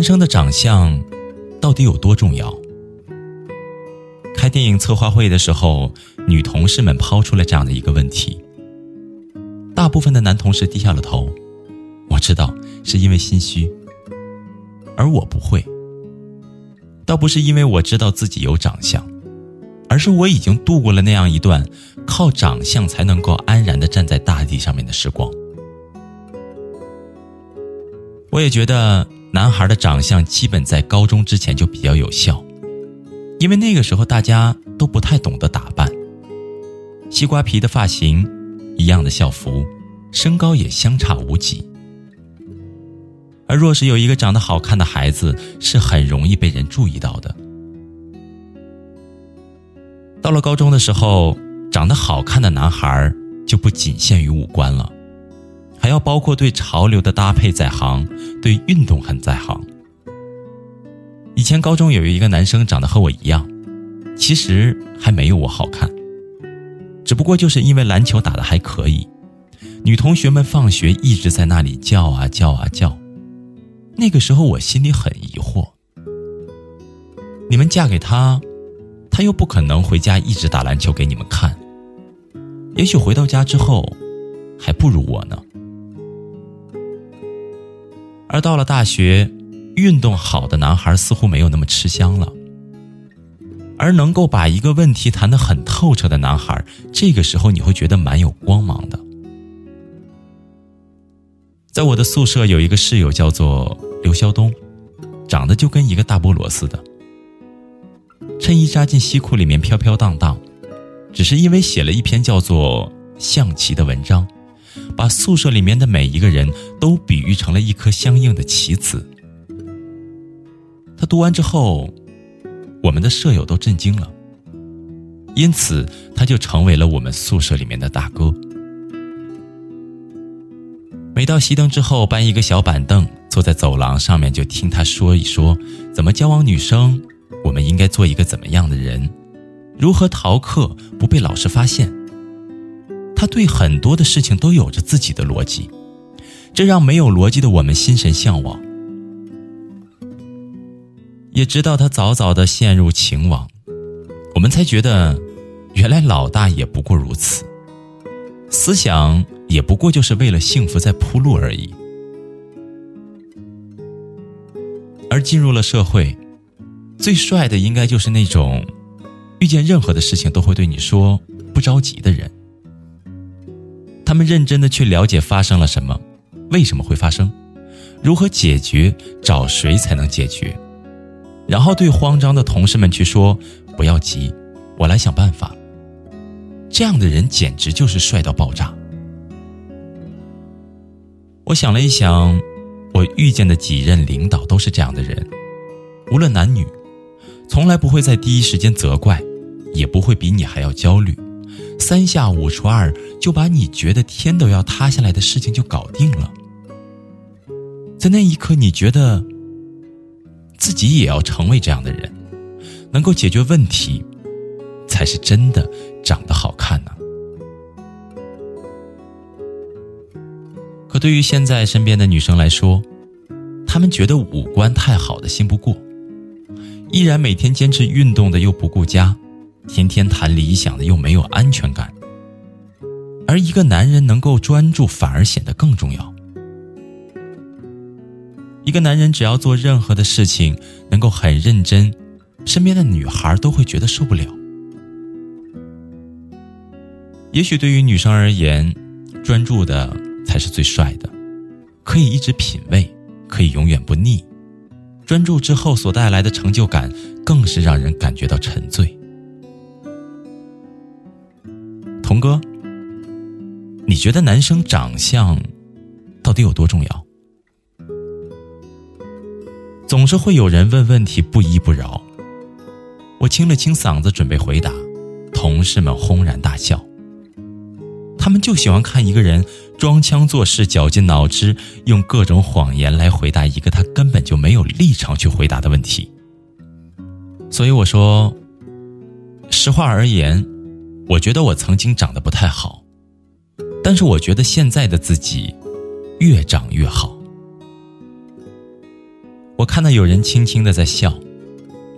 男生的长相到底有多重要？开电影策划会的时候，女同事们抛出了这样的一个问题。大部分的男同事低下了头。我知道是因为心虚，而我不会。倒不是因为我知道自己有长相，而是我已经度过了那样一段靠长相才能够安然的站在大地上面的时光。我也觉得。男孩的长相基本在高中之前就比较有效，因为那个时候大家都不太懂得打扮。西瓜皮的发型，一样的校服，身高也相差无几。而若是有一个长得好看的孩子，是很容易被人注意到的。到了高中的时候，长得好看的男孩就不仅限于五官了。要包括对潮流的搭配在行，对运动很在行。以前高中有一个男生长得和我一样，其实还没有我好看，只不过就是因为篮球打得还可以，女同学们放学一直在那里叫啊叫啊叫。那个时候我心里很疑惑：你们嫁给他，他又不可能回家一直打篮球给你们看，也许回到家之后，还不如我呢。而到了大学，运动好的男孩似乎没有那么吃香了。而能够把一个问题谈得很透彻的男孩，这个时候你会觉得蛮有光芒的。在我的宿舍有一个室友叫做刘晓东，长得就跟一个大菠萝似的。衬衣扎进西裤里面飘飘荡荡，只是因为写了一篇叫做《象棋》的文章。把宿舍里面的每一个人都比喻成了一颗相应的棋子。他读完之后，我们的舍友都震惊了。因此，他就成为了我们宿舍里面的大哥。每到熄灯之后，搬一个小板凳，坐在走廊上面，就听他说一说怎么交往女生，我们应该做一个怎么样的人，如何逃课不被老师发现。他对很多的事情都有着自己的逻辑，这让没有逻辑的我们心神向往。也直到他早早的陷入情网，我们才觉得，原来老大也不过如此，思想也不过就是为了幸福在铺路而已。而进入了社会，最帅的应该就是那种，遇见任何的事情都会对你说不着急的人。他们认真的去了解发生了什么，为什么会发生，如何解决，找谁才能解决，然后对慌张的同事们去说：“不要急，我来想办法。”这样的人简直就是帅到爆炸。我想了一想，我遇见的几任领导都是这样的人，无论男女，从来不会在第一时间责怪，也不会比你还要焦虑。三下五除二就把你觉得天都要塌下来的事情就搞定了，在那一刻，你觉得自己也要成为这样的人，能够解决问题，才是真的长得好看呢。可对于现在身边的女生来说，她们觉得五官太好的信不过，依然每天坚持运动的又不顾家。天天谈理想的又没有安全感，而一个男人能够专注反而显得更重要。一个男人只要做任何的事情能够很认真，身边的女孩都会觉得受不了。也许对于女生而言，专注的才是最帅的，可以一直品味，可以永远不腻。专注之后所带来的成就感，更是让人感觉到沉醉。童哥，你觉得男生长相到到底有多重要？总是会有人问问题不依不饶。我清了清嗓子准备回答，同事们轰然大笑。他们就喜欢看一个人装腔作势、绞尽脑汁，用各种谎言来回答一个他根本就没有立场去回答的问题。所以我说，实话而言，我觉得我曾经长得不太好，但是我觉得现在的自己越长越好。我看到有人轻轻的在笑，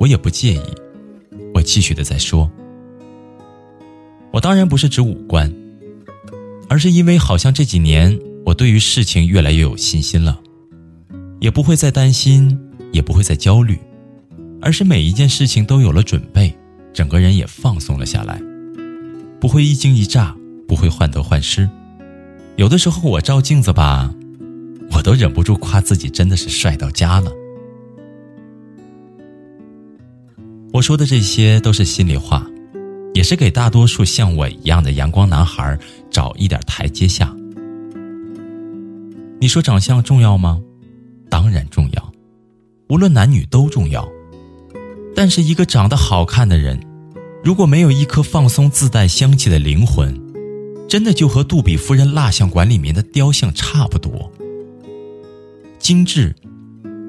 我也不介意，我继续的在说，我当然不是指五官。而是因为好像这几年我对于事情越来越有信心了，也不会再担心，也不会再焦虑，而是每一件事情都有了准备，整个人也放松了下来，不会一惊一乍，不会患得患失。有的时候我照镜子吧，我都忍不住夸自己真的是帅到家了。我说的这些都是心里话。也是给大多数像我一样的阳光男孩找一点台阶下。你说长相重要吗？当然重要，无论男女都重要。但是一个长得好看的人，如果没有一颗放松自带香气的灵魂，真的就和杜比夫人蜡像馆里面的雕像差不多，精致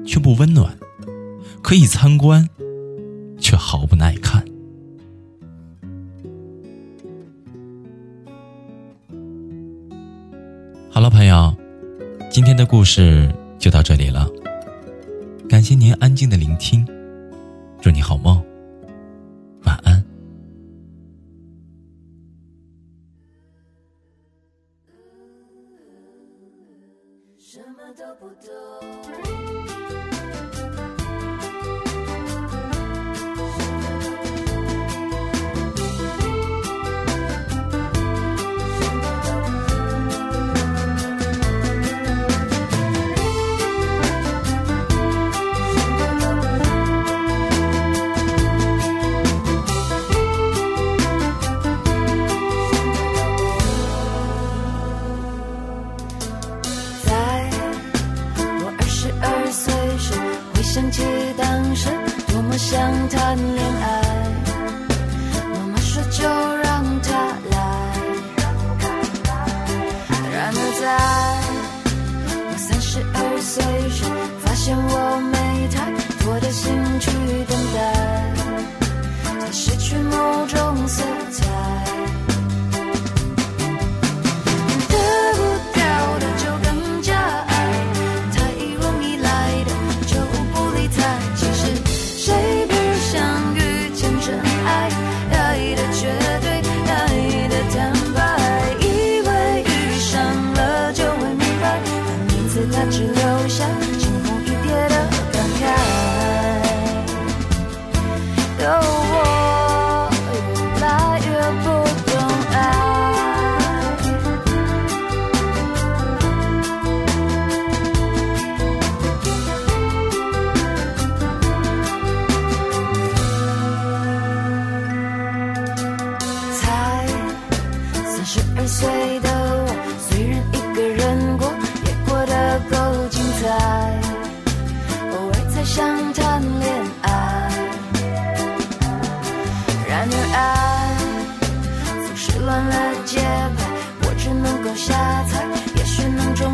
却不温暖，可以参观，却毫不耐看。好了，朋友，今天的故事就到这里了。感谢您安静的聆听，祝你好梦，什么都不懂。谈恋爱，妈妈说就让他来。然而在我三十二岁时，发现我没太多的心去等待，才失去某种色十岁的我虽然一个人过也过得够精彩。偶尔才想谈恋爱然而爱总是乱了节拍我只能够瞎猜也许能中